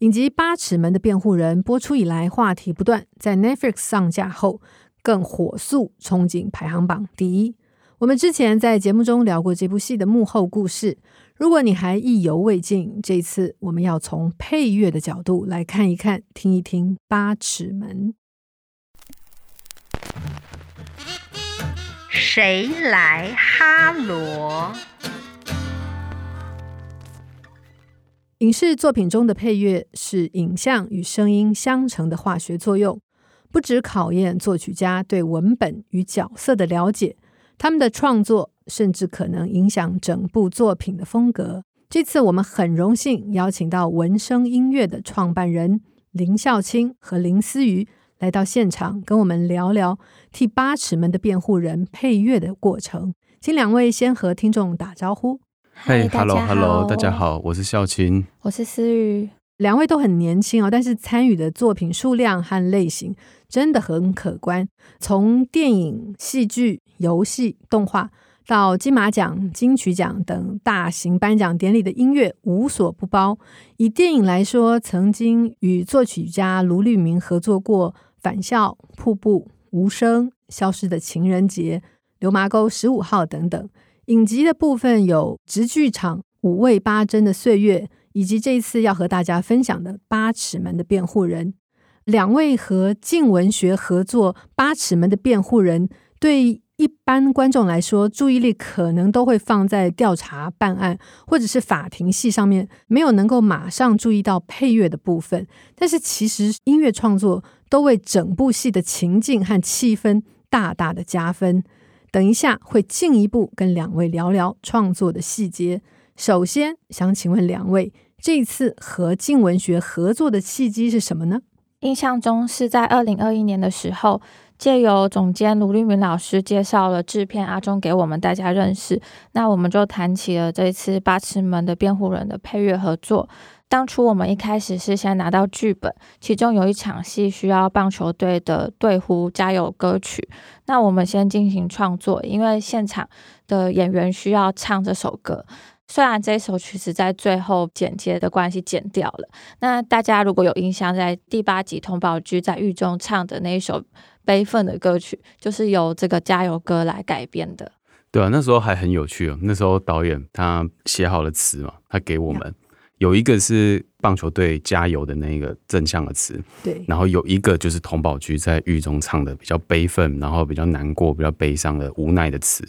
影集《八尺门的辩护人》播出以来，话题不断，在 Netflix 上架后，更火速冲进排行榜第一。我们之前在节目中聊过这部戏的幕后故事，如果你还意犹未尽，这次我们要从配乐的角度来看一看、听一听《八尺门》。谁来哈罗？影视作品中的配乐是影像与声音相乘的化学作用，不只考验作曲家对文本与角色的了解，他们的创作甚至可能影响整部作品的风格。这次我们很荣幸邀请到文声音乐的创办人林孝清和林思瑜来到现场，跟我们聊聊替《八尺门的辩护人》配乐的过程。请两位先和听众打招呼。嗨，Hello，Hello，大家好，我是孝琴，我是思雨，两位都很年轻哦，但是参与的作品数量和类型真的很可观，从电影、戏剧、游戏、动画到金马奖、金曲奖等大型颁奖典礼的音乐无所不包。以电影来说，曾经与作曲家卢律明合作过《返校》《瀑布》《无声》《消失的情人节》《流麻沟十五号》等等。影集的部分有直剧场五味八珍的岁月，以及这一次要和大家分享的《八尺门的辩护人》。两位和静文学合作《八尺门的辩护人》，对一般观众来说，注意力可能都会放在调查办案或者是法庭戏上面，没有能够马上注意到配乐的部分。但是其实音乐创作都为整部戏的情境和气氛大大的加分。等一下会进一步跟两位聊聊创作的细节。首先想请问两位，这次和静文学合作的契机是什么呢？印象中是在二零二一年的时候，借由总监卢立明老师介绍了制片阿忠给我们大家认识，那我们就谈起了这次《八尺门的辩护人》的配乐合作。当初我们一开始是先拿到剧本，其中有一场戏需要棒球队的队呼加油歌曲，那我们先进行创作，因为现场的演员需要唱这首歌。虽然这首曲子在最后剪接的关系剪掉了，那大家如果有印象，在第八集佟宝駒在狱中唱的那一首悲愤的歌曲，就是由这个加油歌来改编的。对啊，那时候还很有趣哦。那时候导演他写好了词嘛，他给我们。有一个是棒球队加油的那个正向的词，对，然后有一个就是童宝驹在狱中唱的比较悲愤，然后比较难过、比较悲伤的无奈的词，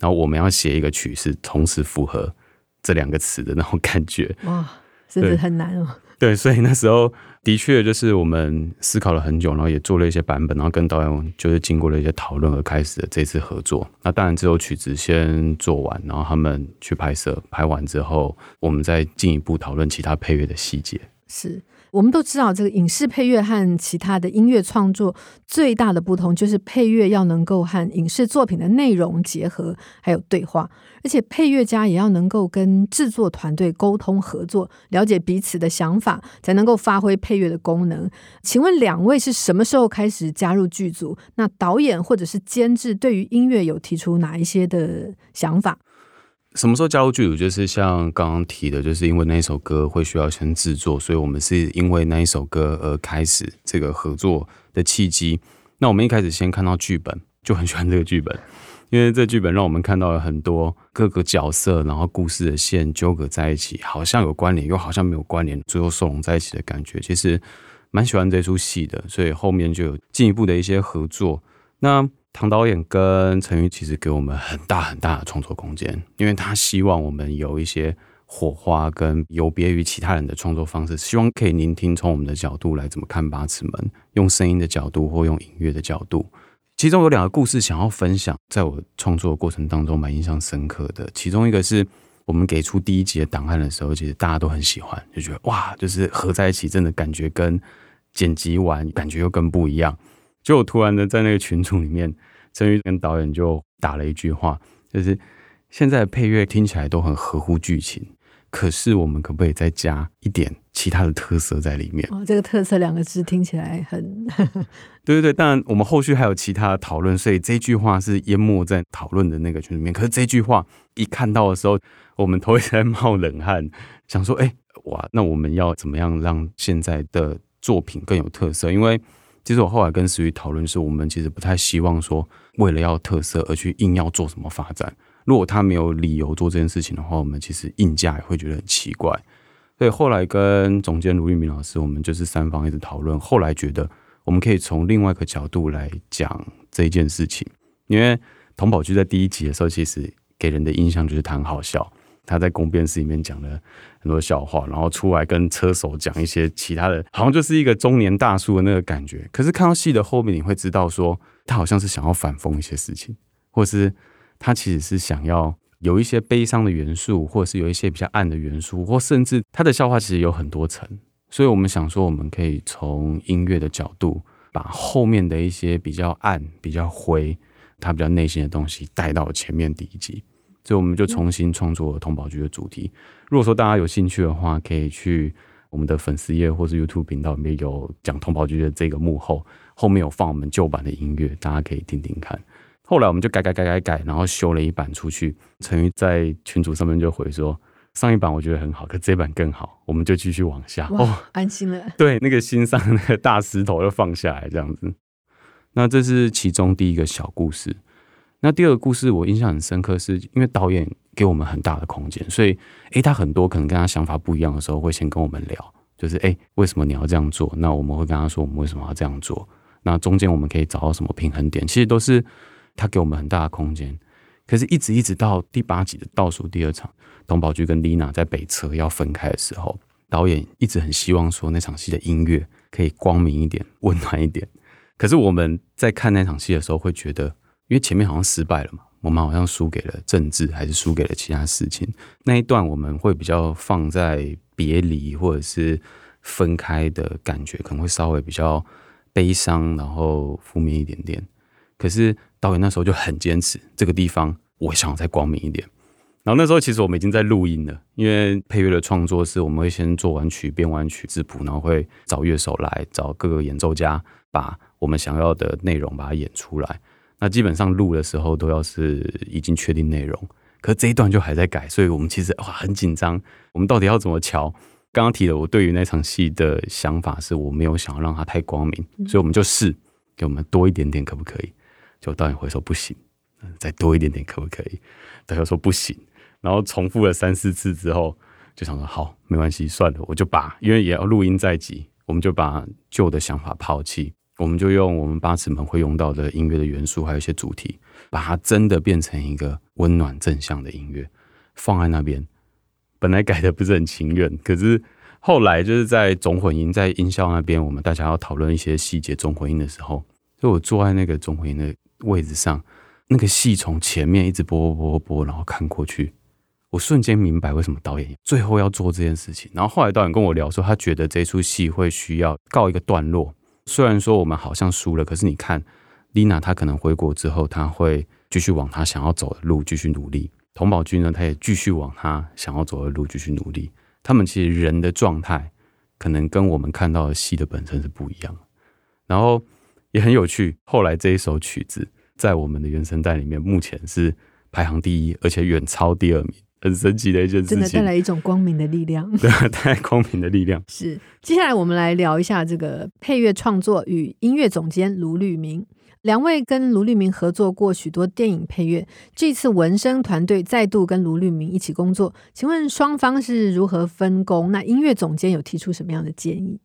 然后我们要写一个曲是同时符合这两个词的那种感觉，哇，真的很难哦。对，所以那时候的确就是我们思考了很久，然后也做了一些版本，然后跟导演就是经过了一些讨论而开始的这次合作。那当然，这首曲子先做完，然后他们去拍摄，拍完之后，我们再进一步讨论其他配乐的细节。是。我们都知道，这个影视配乐和其他的音乐创作最大的不同，就是配乐要能够和影视作品的内容结合，还有对话，而且配乐家也要能够跟制作团队沟通合作，了解彼此的想法，才能够发挥配乐的功能。请问两位是什么时候开始加入剧组？那导演或者是监制对于音乐有提出哪一些的想法？什么时候加入剧组？就是像刚刚提的，就是因为那一首歌会需要先制作，所以我们是因为那一首歌而开始这个合作的契机。那我们一开始先看到剧本，就很喜欢这个剧本，因为这剧本让我们看到了很多各个角色，然后故事的线纠葛在一起，好像有关联，又好像没有关联，最后收拢在一起的感觉，其实蛮喜欢这出戏的。所以后面就有进一步的一些合作。那唐导演跟陈玉其实给我们很大很大的创作空间，因为他希望我们有一些火花，跟有别于其他人的创作方式，希望可以聆听从我们的角度来怎么看八尺门，用声音的角度或用音乐的角度。其中有两个故事想要分享，在我创作的过程当中蛮印象深刻的。其中一个是我们给出第一集的档案的时候，其实大家都很喜欢，就觉得哇，就是合在一起，真的感觉跟剪辑完感觉又更不一样。就我突然的在那个群组里面，陈玉跟导演就打了一句话，就是现在的配乐听起来都很合乎剧情。可是我们可不可以再加一点其他的特色在里面？哦，这个“特色”两个字听起来很 对对对。当然，我们后续还有其他的讨论，所以这句话是淹没在讨论的那个群里面。可是这句话一看到的时候，我们都会在冒冷汗，想说：“哎，哇，那我们要怎么样让现在的作品更有特色？”因为其实我后来跟思雨讨论，是我们其实不太希望说为了要特色而去硬要做什么发展。如果他没有理由做这件事情的话，我们其实硬架也会觉得很奇怪。所以后来跟总监卢玉明老师，我们就是三方一直讨论。后来觉得我们可以从另外一个角度来讲这件事情，因为童宝駒在第一集的时候，其实给人的印象就是他很好笑。他在公辩室里面讲了很多笑话，然后出来跟车手讲一些其他的，好像就是一个中年大叔的那个感觉。可是看到戏的后面，你会知道说他好像是想要反讽一些事情，或是。他其实是想要有一些悲伤的元素，或者是有一些比较暗的元素，或甚至他的笑话其实有很多层。所以我们想说，我们可以从音乐的角度，把后面的一些比较暗、比较灰、他比较内心的东西带到前面第一集。所以我们就重新创作了通宝局的主题。如果说大家有兴趣的话，可以去我们的粉丝页或是 YouTube 频道里面有讲通宝局的这个幕后，后面有放我们旧版的音乐，大家可以听听看。后来我们就改改改改改，然后修了一版出去。陈玉在群组上面就回说，上一版我觉得很好，可这版更好。我们就继续往下。哇哦，安心了。对，那个心上那个大石头就放下来，这样子。那这是其中第一个小故事。那第二个故事我印象很深刻，是因为导演给我们很大的空间，所以诶，他很多可能跟他想法不一样的时候，会先跟我们聊，就是诶，为什么你要这样做？那我们会跟他说，我们为什么要这样做？那中间我们可以找到什么平衡点？其实都是。他给我们很大的空间，可是，一直一直到第八集的倒数第二场，佟宝駒跟丽娜在北车要分开的时候，导演一直很希望说那场戏的音乐可以光明一点、温暖一点。可是我们在看那场戏的时候，会觉得，因为前面好像失败了嘛，我们好像输给了政治，还是输给了其他事情。那一段我们会比较放在别离或者是分开的感觉，可能会稍微比较悲伤，然后负面一点点。可是导演那时候就很坚持，这个地方我想要再光明一点。然后那时候其实我们已经在录音了，因为配乐的创作是我们会先做完曲、编完曲、质谱，然后会找乐手来，找各个演奏家，把我们想要的内容把它演出来。那基本上录的时候都要是已经确定内容，可这一段就还在改，所以我们其实哇很紧张，我们到底要怎么调？刚刚提了，我对于那场戏的想法是我没有想要让它太光明，所以我们就试给我们多一点点，可不可以？就导演会说不行，再多一点点可不可以？导演说不行，然后重复了三四次之后，就想说好，没关系，算了，我就把，因为也要录音在即，我们就把旧的想法抛弃，我们就用我们八尺门会用到的音乐的元素，还有一些主题，把它真的变成一个温暖正向的音乐，放在那边。本来改的不是很情愿，可是后来就是在总混音，在音效那边，我们大家要讨论一些细节总混音的时候，就我坐在那个总混音的。位置上，那个戏从前面一直播播播播，然后看过去，我瞬间明白为什么导演最后要做这件事情。然后后来导演跟我聊说，他觉得这出戏会需要告一个段落。虽然说我们好像输了，可是你看，丽娜她可能回国之后，她会继续往她想要走的路继续努力。童宝军呢，他也继续往他想要走的路继续努力。他们其实人的状态，可能跟我们看到的戏的本身是不一样。然后。也很有趣。后来这一首曲子在我们的原声带里面，目前是排行第一，而且远超第二名，很神奇的一件事情。真的带来一种光明的力量，对，带来光明的力量。是。接下来我们来聊一下这个配乐创作与音乐总监卢律明。两位跟卢律明合作过许多电影配乐，这次文声团队再度跟卢律明一起工作，请问双方是如何分工？那音乐总监有提出什么样的建议？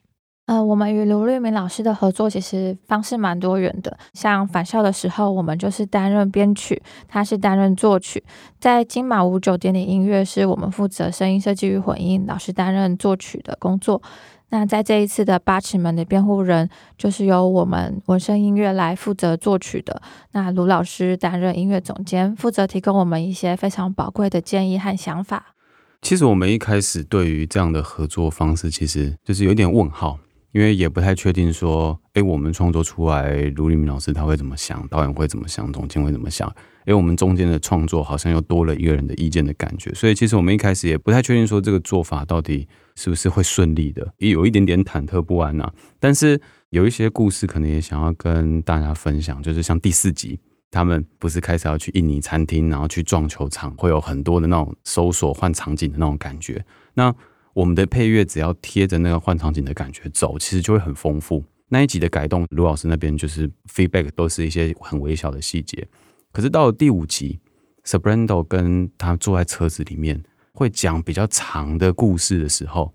呃，我们与卢律明老师的合作其实方式蛮多元的。像返校的时候，我们就是担任编曲，他是担任作曲。在金马五九点点音乐，是我们负责声音设计与混音，老师担任作曲的工作。那在这一次的八尺门的辩护人，就是由我们文声音乐来负责作曲的。那卢老师担任音乐总监，负责提供我们一些非常宝贵的建议和想法。其实我们一开始对于这样的合作方式，其实就是有点问号。因为也不太确定说，哎，我们创作出来，卢立明老师他会怎么想，导演会怎么想，总监会怎么想？哎，我们中间的创作好像又多了一个人的意见的感觉，所以其实我们一开始也不太确定说这个做法到底是不是会顺利的，也有一点点忐忑不安呐、啊。但是有一些故事可能也想要跟大家分享，就是像第四集，他们不是开始要去印尼餐厅，然后去撞球场，会有很多的那种搜索换场景的那种感觉。那我们的配乐只要贴着那个换场景的感觉走，其实就会很丰富。那一集的改动，卢老师那边就是 feedback 都是一些很微小的细节。可是到了第五集，Sabrando 跟他坐在车子里面，会讲比较长的故事的时候，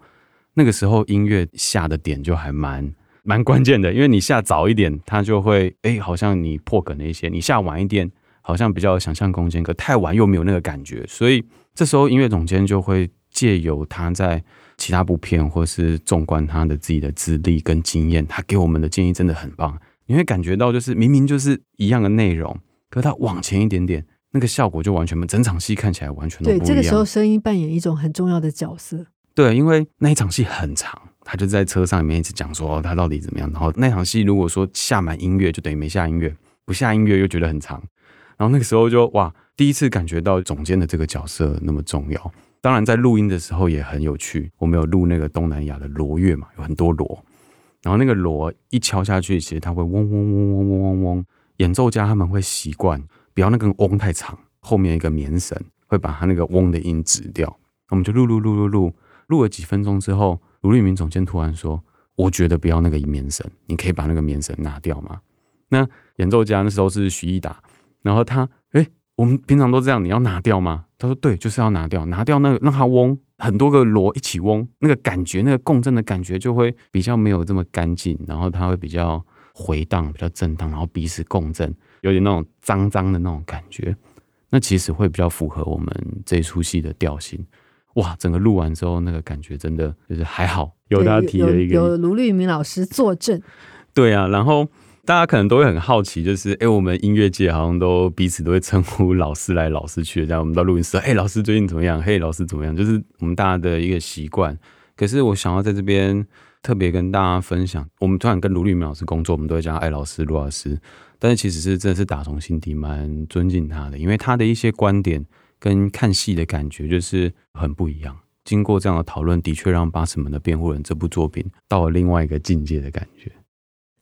那个时候音乐下的点就还蛮蛮关键的。因为你下早一点，他就会哎、好像你破梗了一些；你下晚一点，好像比较有想象空间。可太晚又没有那个感觉，所以这时候音乐总监就会。借由他在其他部片，或是纵观他的自己的资历跟经验，他给我们的建议真的很棒。你会感觉到，就是明明就是一样的内容，可是他往前一点点，那个效果就完全，整场戏看起来完全都不一样。对，这个时候声音扮演一种很重要的角色。对，因为那一场戏很长，他就在车上里面一直讲说他到底怎么样。然后那场戏如果说下满音乐，就等于没下音乐；不下音乐又觉得很长。然后那个时候就哇，第一次感觉到总监的这个角色那么重要。当然，在录音的时候也很有趣。我们有录那个东南亚的锣乐嘛，有很多锣，然后那个锣一敲下去，其实它会嗡嗡嗡嗡嗡嗡嗡。演奏家他们会习惯，不要那个嗡太长，后面一个棉绳会把它那个嗡的音止掉。我们就录录录录录，录了几分钟之后，卢立明总监突然说：“我觉得不要那个棉绳，你可以把那个棉绳拿掉吗？”那演奏家那时候是徐艺达，然后他哎。我们平常都这样，你要拿掉吗？他说对，就是要拿掉，拿掉那个让它嗡，很多个螺一起嗡，那个感觉，那个共振的感觉就会比较没有这么干净，然后它会比较回荡，比较震荡，然后彼此共振，有点那种脏脏的那种感觉，那其实会比较符合我们这出戏的调性。哇，整个录完之后，那个感觉真的就是还好，有他提了一个有卢立明老师坐镇，对啊，然后。大家可能都会很好奇，就是哎、我们音乐界好像都彼此都会称呼老师来老师去，这样我们到录音室，哎、老师最近怎么样？嘿，老师怎么样？就是我们大家的一个习惯。可是我想要在这边特别跟大家分享，我们突然跟卢立明老师工作，我们都会叫他艾老师、卢老师。但是其实是真的是打从心底蛮尊敬他的，因为他的一些观点跟看戏的感觉就是很不一样。经过这样的讨论，的确让《八尺门的辩护人》这部作品到了另外一个境界的感觉。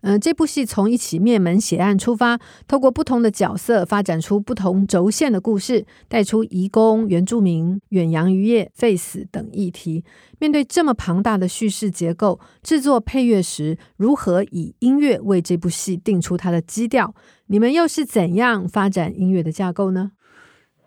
嗯、这部戏从一起灭门血案出发，透过不同的角色发展出不同轴线的故事，带出移工、原住民、远洋渔业、废死等议题。面对这么庞大的叙事结构，制作配乐时如何以音乐为这部戏定出它的基调？你们又是怎样发展音乐的架构呢？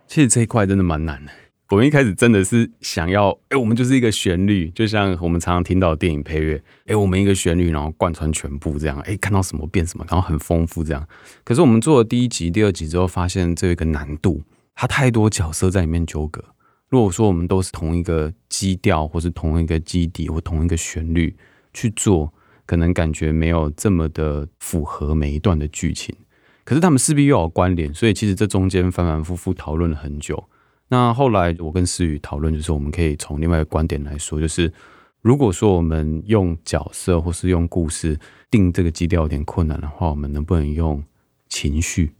其实这一块真的蛮难的。我们一开始真的是想要，哎，我们就是一个旋律，就像我们常常听到的电影配乐，哎，我们一个旋律，然后贯穿全部这样，哎，看到什么变什么，然后很丰富这样。可是我们做了第一集、第二集之后，发现这有一个难度，它太多角色在里面纠葛。如果说我们都是同一个基调，或是同一个基底，或同一个旋律去做，可能感觉没有这么的符合每一段的剧情。可是他们势必又有关联，所以其实这中间反反复复讨论了很久。那后来我跟思雨讨论，就是我们可以从另外一个观点来说，就是如果说我们用角色或是用故事定这个基调有点困难的话，我们能不能用情绪？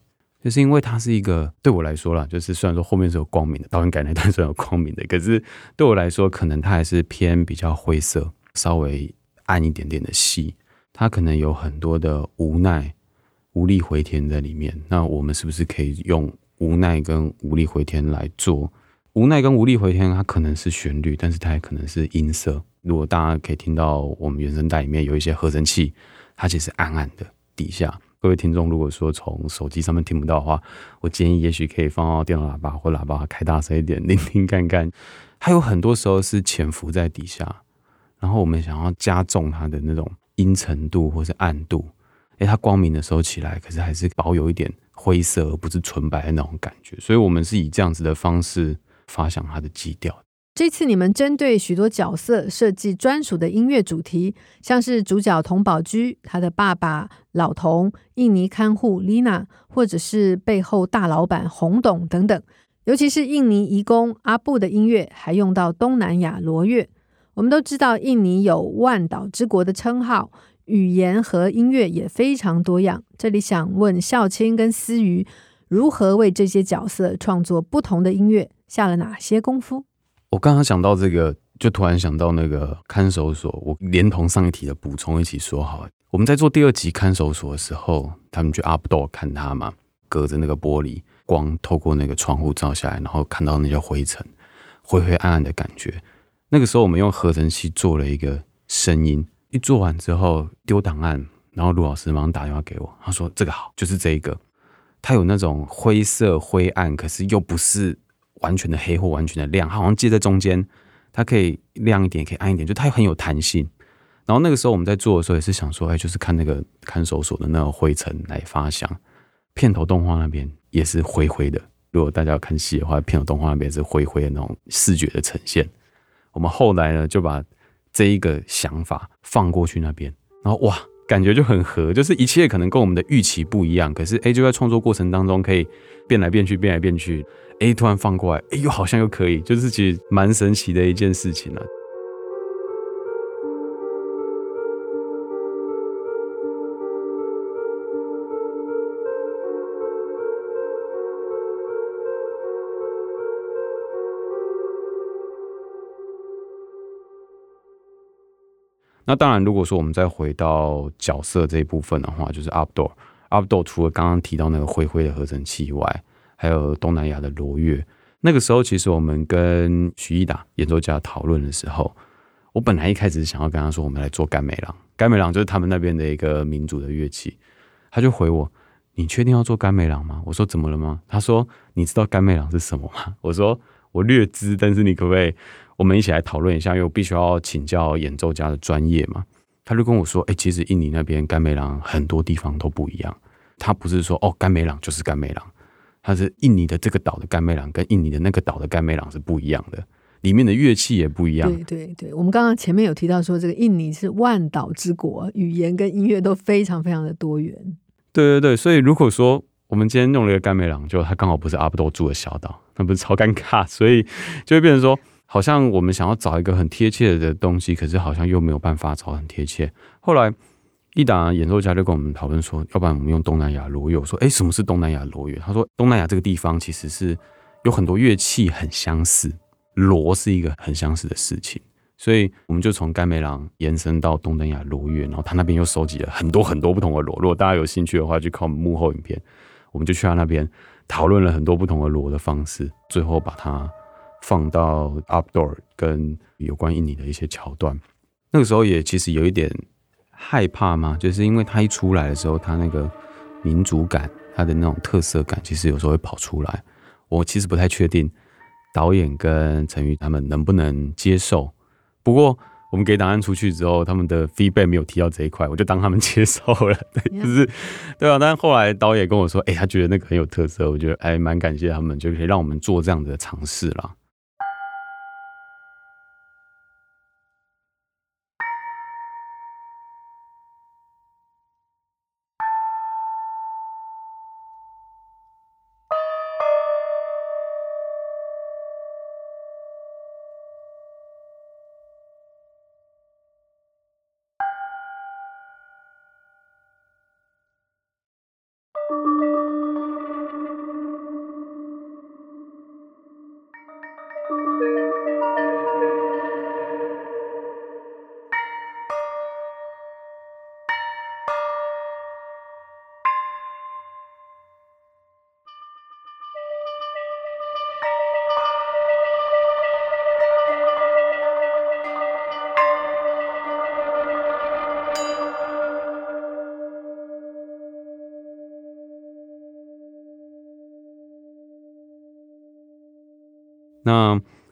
就是因为它是一个对我来说啦，就是虽然说后面是有光明的，导演改那段是有光明的，可是对我来说，可能它还是偏比较灰色，稍微暗一点点的戏，它可能有很多的无奈、无力回天在里面。那我们是不是可以用？无奈跟无力回天来做，无奈跟无力回天，它可能是旋律，但是它也可能是音色。如果大家可以听到我们原声带里面有一些合成器，它其实暗暗的底下。各位听众，如果说从手机上面听不到的话，我建议也许可以放到电脑喇叭或喇叭开大声一点，听听看看。它有很多时候是潜伏在底下，然后我们想要加重它的那种阴沉度或是暗度。诶，它光明的时候起来，可是还是保有一点。灰色而不是纯白的那种感觉，所以我们是以这样子的方式发想它的基调。这次你们针对许多角色设计专属的音乐主题，像是主角童宝驹，他的爸爸老童，印尼看护丽娜，或者是背后大老板洪董等等。尤其是印尼移工阿布的音乐，还用到东南亚锣乐。我们都知道，印尼有万岛之国的称号，语言和音乐也非常多样。这里想问孝青跟思瑜，如何为这些角色创作不同的音乐，下了哪些功夫？我刚刚想到这个，就突然想到那个看守所，我连同上一题的补充一起说好。我们在做第二集看守所的时候，他们去 Outdoor 看他嘛，隔着那个玻璃光透过那个窗户照下来，然后看到那些灰尘，灰灰暗暗的感觉。那个时候，我们用合成器做了一个声音，一做完之后丢档案，然后卢老师马上打电话给我，他说：“这个好，就是这一个。它有那种灰色灰暗，可是又不是完全的黑或完全的亮，它好像介在中间，它可以亮一点，可以暗一点，就它很有弹性。然后那个时候我们在做的时候，也是想说，哎，就是看那个看守所的那个灰尘来发想。片头动画那边也是灰灰的，如果大家要看戏的话，片头动画那边是灰灰的那种视觉的呈现。”我们后来呢，就把这一个想法放过去那边，然后哇，感觉就很合，就是一切可能跟我们的预期不一样，可是哎，就在创作过程当中可以变来变去，变来变去，哎，突然放过来，哎，又好像又可以，就是其实蛮神奇的一件事情了、那当然，如果说我们再回到角色这一部分的话，就是 Updoor。Updoor 除了刚刚提到那个灰灰的合成器以外，还有东南亚的罗乐。那个时候，其实我们跟徐一达演奏家讨论的时候，我本来一开始想要跟他说，我们来做甘美朗。甘美朗就是他们那边的一个民族的乐器。他就回我：“你确定要做甘美朗吗？”我说：“怎么了吗？”他说：“你知道甘美朗是什么吗？”我说：“我略知，但是你可不可以？”我们一起来讨论一下，因为我必须要请教演奏家的专业嘛。他就跟我说：“哎、欸，其实印尼那边甘美朗很多地方都不一样。他不是说哦，甘美朗就是甘美朗，他是印尼的这个岛的甘美朗跟印尼的那个岛的甘美朗是不一样的，里面的乐器也不一样。”对对对，我们刚刚前面有提到说，这个印尼是万岛之国，语言跟音乐都非常非常的多元。对对对，所以如果说我们今天弄了一个甘美朗，就它刚好不是阿布多住的小岛，那不是超尴尬，所以就会变成说。好像我们想要找一个很贴切的东西，可是好像又没有办法找很贴切。后来，一档演奏家就跟我们讨论说，要不然我们用东南亚罗乐。我说，哎，什么是东南亚罗乐？他说，东南亚这个地方其实是有很多乐器很相似，锣是一个很相似的事情。所以我们就从甘美朗延伸到东南亚罗乐，然后他那边又收集了很多很多不同的锣。如果大家有兴趣的话，就看我们幕后影片，我们就去他那边讨论了很多不同的锣的方式，最后把它。放到 Outdoor 跟有关印尼的一些桥段，那个时候也其实有一点害怕嘛，就是因为他一出来的时候，他那个民族感，他的那种特色感，其实有时候会跑出来。我其实不太确定导演跟陈宇他们能不能接受。不过我们给档案出去之后，他们的 feedback 没有提到这一块，我就当他们接受了，对，就是对啊。但是后来导演跟我说，哎、欸，他觉得那个很有特色，我觉得哎蛮感谢他们，就可以让我们做这样的尝试了。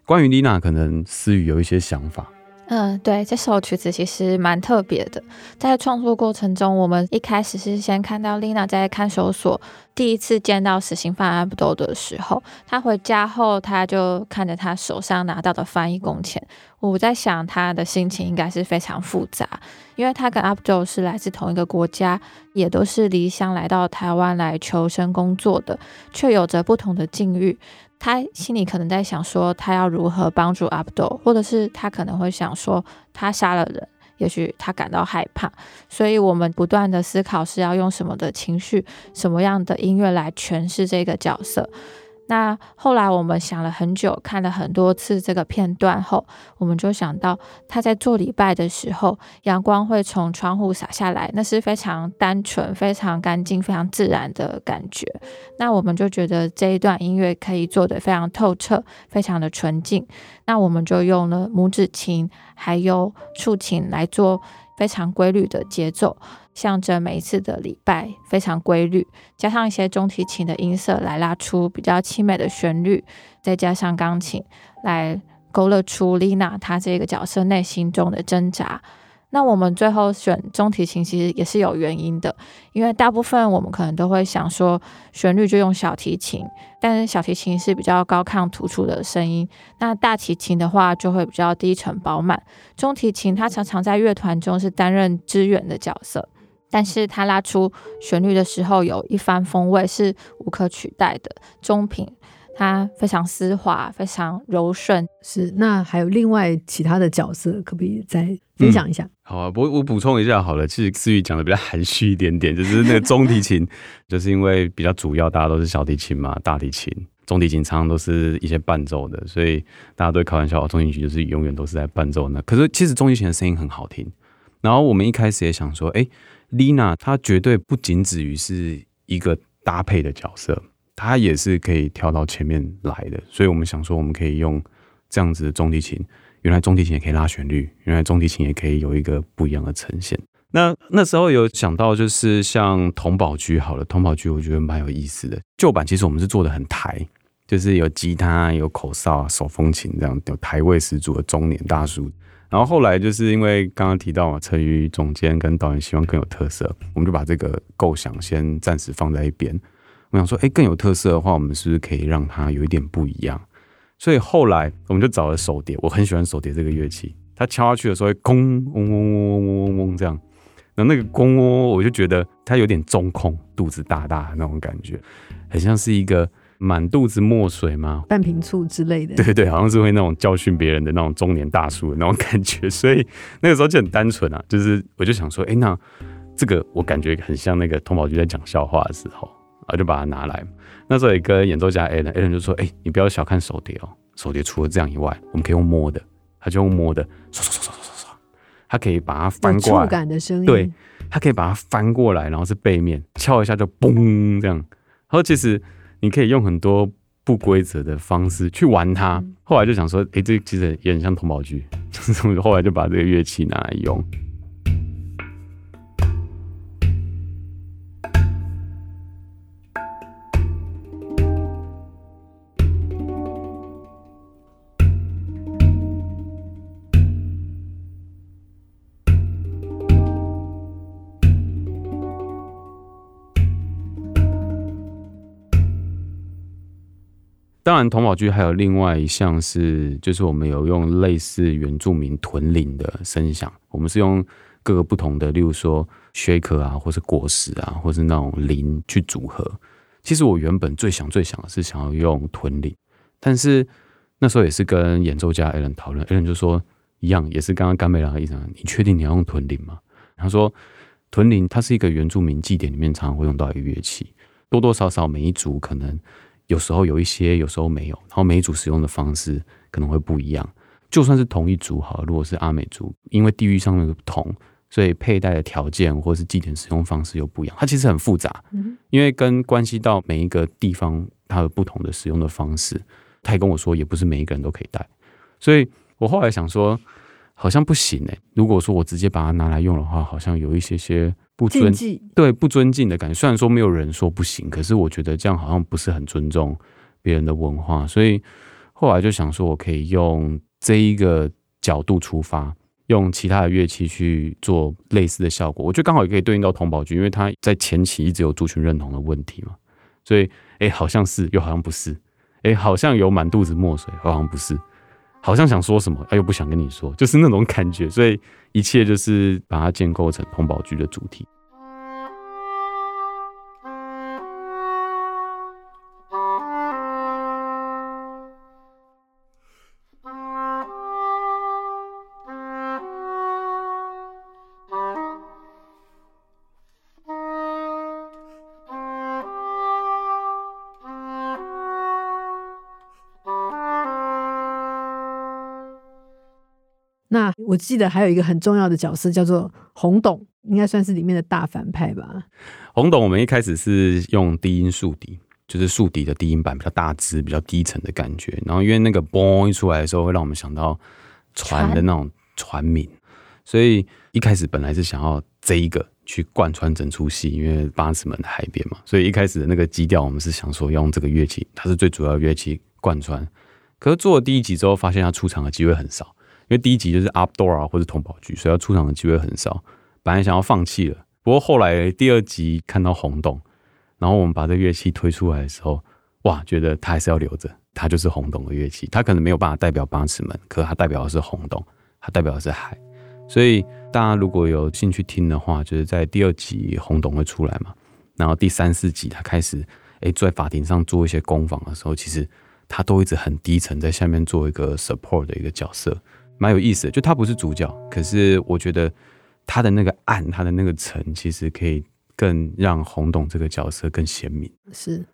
关于丽娜，可能思雨有一些想法。嗯，对，这首曲子其实蛮特别的。在创作过程中，我们一开始是先看到丽娜在看守所第一次见到死刑犯阿布多的时候，他回家后，他就看着他手上拿到的翻译工钱，我在想他的心情应该是非常复杂，因为他跟 Abdul 是来自同一个国家，也都是离乡来到台湾来求生工作的，却有着不同的境遇。他心里可能在想说，他要如何帮助 Abdul，或者是他可能会想说，他杀了人，也许他感到害怕。所以我们不断的思考是要用什么的情绪、什么样的音乐来诠释这个角色。那后来我们想了很久，看了很多次这个片段后，我们就想到他在做礼拜的时候，阳光会从窗户洒下来，那是非常单纯、非常干净、非常自然的感觉。那我们就觉得这一段音乐可以做得非常透彻，非常的纯净。那我们就用了拇指琴还有竖琴来做非常规律的节奏。象征每一次的礼拜非常规律，加上一些中提琴的音色来拉出比较凄美的旋律，再加上钢琴来勾勒出丽娜她这个角色内心中的挣扎。那我们最后选中提琴其实也是有原因的，因为大部分我们可能都会想说旋律就用小提琴，但是小提琴是比较高亢突出的声音，那大提琴的话就会比较低沉饱满，中提琴它常常在乐团中是担任支援的角色。但是他拉出旋律的时候，有一番风味是无可取代的。中品，它非常丝滑，非常柔顺。是，那还有另外其他的角色，可不可以再分享一下？嗯、好啊，我我补充一下好了。其实思雨讲的比较含蓄一点点，就是那个中提琴，就是因为比较主要，大家都是小提琴嘛，大提琴、中提琴常常都是一些伴奏的，所以大家都会开玩笑，中提琴就是永远都是在伴奏呢。可是其实中提琴的声音很好听。然后我们一开始也想说，哎、欸。丽娜她绝对不仅止于是一个搭配的角色，她也是可以跳到前面来的。所以我们想说，我们可以用这样子的中提琴，原来中提琴也可以拉旋律，原来中提琴也可以有一个不一样的呈现。那那时候有想到，就是像童宝居好了，童宝居我觉得蛮有意思的。旧版其实我们是做的很台，就是有吉他、有口哨、手风琴这样，有台味十足的中年大叔。然后后来就是因为刚刚提到嘛，陈瑜总监跟导演希望更有特色，我们就把这个构想先暂时放在一边。我想说，哎，更有特色的话，我们是不是可以让它有一点不一样？所以后来我们就找了手碟，我很喜欢手碟这个乐器，它敲下去的时候会咣嗡嗡嗡嗡嗡嗡嗡这样，然后那个咣嗡嗡，我就觉得它有点中空，肚子大大的那种感觉，很像是一个。满肚子墨水吗？半瓶醋之类的。对对，好像是会那种教训别人的那种中年大叔的那种感觉，所以那个时候就很单纯啊，就是我就想说，哎，那这个我感觉很像那个通宝局在讲笑话的时候，啊，就把它拿来。那时候也跟演奏家 Alan，Alan 就说，哎，你不要小看手碟哦，手碟除了这样以外，我们可以用摸的，他就用摸的，唰唰唰唰唰唰，他可以把它翻过来，触感的声音，对，他可以把它翻过来，然后是背面敲一下就嘣这样，然后其实。你可以用很多不规则的方式去玩它。后来就想说，诶、欸，这其实也很像通宝局，就是后来就把这个乐器拿来用。当然，童宝駒还有另外一项是，就是我们有用类似原住民屯铃的声响，我们是用各个不同的，例如说雪壳啊，或是果实啊，或是那种铃去组合。其实我原本最想最想的是想要用屯铃，但是那时候也是跟演奏家 Alan 讨论，Alan 就说一样，也是刚刚甘美良的意思，你确定你要用屯铃吗？他说屯铃它是一个原住民祭典里面常常会用到一个乐器，多多少少每一组可能。有时候有一些，有时候没有，然后每一组使用的方式可能会不一样。就算是同一组好，如果是阿美族，因为地域上的不同，所以佩戴的条件或是祭典使用方式又不一样。它其实很复杂，因为跟关系到每一个地方它有不同的使用的方式。他也跟我说，也不是每一个人都可以戴。所以我后来想说，好像不行诶。如果说我直接把它拿来用的话，好像有一些些。不尊敬，对，不尊敬的感觉。虽然说没有人说不行，可是我觉得这样好像不是很尊重别人的文化，所以后来就想说，我可以用这一个角度出发，用其他的乐器去做类似的效果。我觉得刚好也可以对应到童宝駒，因为他在前期一直有族群认同的问题嘛，所以哎，好像是又好像不是，哎，好像有满肚子墨水，好像不是，好像想说什么，哎，又不想跟你说，就是那种感觉。所以一切就是把它建构成红宝居的主题。我记得还有一个很重要的角色叫做洪董，应该算是里面的大反派吧。洪董，我们一开始是用低音竖笛，就是竖笛的低音版比较大支、比较低沉的感觉。然后因为那个嘣一出来的时候，会让我们想到船的那种船鸣，所以一开始本来是想要这一个去贯穿整出戏，因为八尺门的海边嘛，所以一开始的那个基调，我们是想说要用这个乐器，它是最主要的乐器贯穿。可是做了第一集之后，发现它出场的机会很少。因为第一集就是阿多啊，或者童宝局，所以要出场的机会很少。本来想要放弃了，不过后来第二集看到洪董，然后我们把这乐器推出来的时候，哇，觉得他还是要留着，他就是洪董的乐器。他可能没有办法代表八尺门，可他代表的是洪董，他代表的是海。所以大家如果有兴趣听的话，就是在第二集洪董会出来嘛，然后第三四集他开始哎在法庭上做一些攻防的时候，其实他都一直很低沉，在下面做一个 support 的一个角色。蛮有意思的，就他不是主角，可是我觉得他的那个暗，他的那个沉，其实可以更让洪董这个角色更鲜明。是。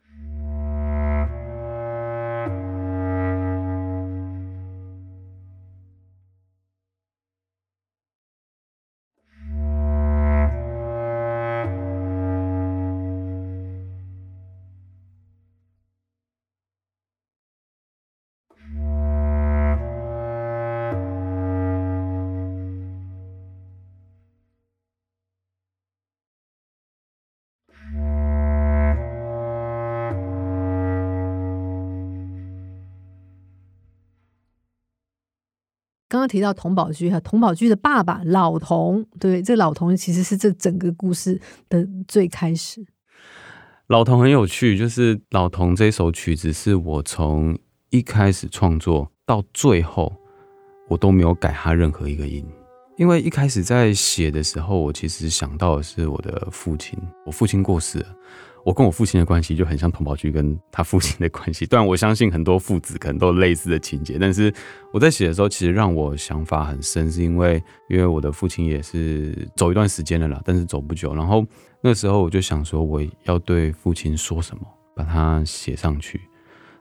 刚刚提到童宝驹，哈，童宝驹的爸爸老童，对，这老童其实是这整个故事的最开始。老童很有趣，就是老童这首曲子是我从一开始创作到最后，我都没有改他任何一个音，因为一开始在写的时候，我其实想到的是我的父亲，我父亲过世了。我跟我父亲的关系就很像童宝驹跟他父亲的关系，当然我相信很多父子可能都有类似的情节，但是我在写的时候，其实让我想法很深，是因为因为我的父亲也是走一段时间了啦，但是走不久，然后那时候我就想说我要对父亲说什么，把它写上去，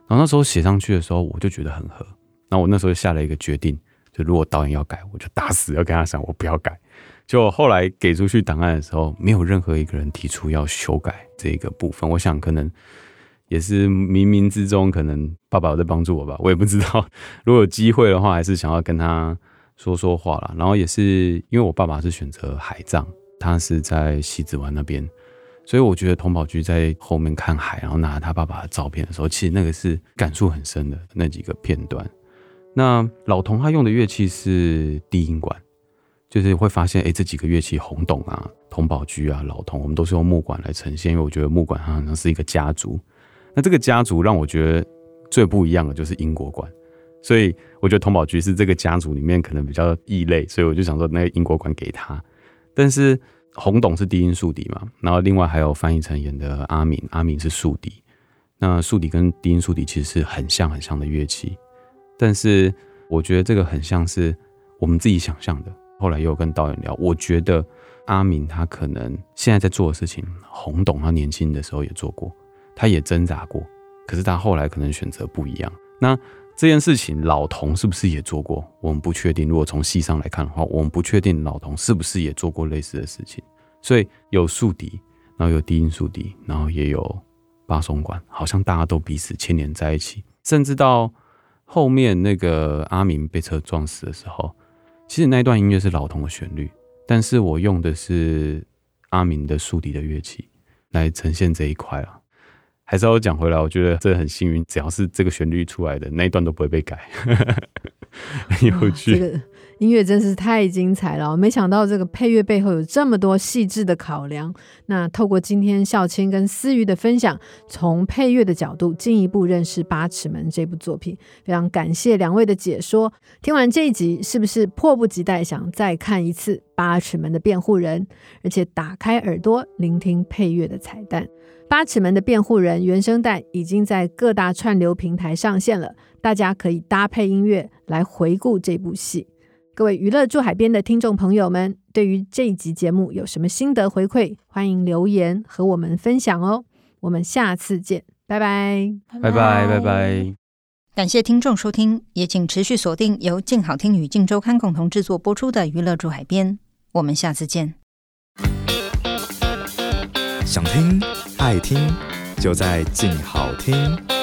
然后那时候写上去的时候，我就觉得很合，那我那时候下了一个决定，就如果导演要改，我就打死要跟他讲，我不要改。就后来给出去档案的时候，没有任何一个人提出要修改这个部分。我想可能也是冥冥之中，可能爸爸在帮助我吧，我也不知道。如果有机会的话，还是想要跟他说说话啦。然后也是因为我爸爸是选择海葬，他是在西子湾那边，所以我觉得童宝駒在后面看海，然后拿他爸爸的照片的时候，其实那个是感触很深的那几个片段。那老童他用的乐器是低音管。就是会发现，哎、这几个乐器，洪董啊、童宝驹啊、老童，我们都是用木管来呈现，因为我觉得木管它好像是一个家族。那这个家族让我觉得最不一样的就是英国管，所以我觉得童宝驹是这个家族里面可能比较异类，所以我就想说那个英国管给他。但是洪董是低音竖笛嘛，然后另外还有翻译成演的阿敏，阿敏是竖笛。那竖笛跟低音竖笛其实是很像很像的乐器，但是我觉得这个很像是我们自己想象的。后来又跟导演聊，我觉得阿明他可能现在在做的事情，洪董他年轻的时候也做过，他也挣扎过，可是他后来可能选择不一样。那这件事情老童是不是也做过？我们不确定。如果从戏上来看的话，我们不确定老童是不是也做过类似的事情。所以有竖笛，然后有低音竖笛，然后也有巴松管，好像大家都彼此牵连在一起。甚至到后面那个阿明被车撞死的时候。其实那一段音乐是老童的旋律，但是我用的是阿明的竖笛的乐器来呈现这一块啊。还是要讲回来，我觉得这很幸运，只要是这个旋律出来的那一段都不会被改，很有趣。音乐真是太精彩了，没想到这个配乐背后有这么多细致的考量。那透过今天孝亲跟思瑜的分享，从配乐的角度进一步认识《八尺门》这部作品，非常感谢两位的解说。听完这一集，是不是迫不及待想再看一次《八尺门的辩护人》，而且打开耳朵聆听配乐的彩蛋？《八尺门的辩护人》原声带已经在各大串流平台上线了，大家可以搭配音乐来回顾这部戏。各位娱乐驻海边的听众朋友们，对于这一集节目有什么心得回馈？欢迎留言和我们分享哦。我们下次见，拜拜，拜拜，拜拜。感谢听众收听，也请持续锁定由静好听与静周刊共同制作播出的《娱乐驻海边》。我们下次见。想听爱听，就在静好听。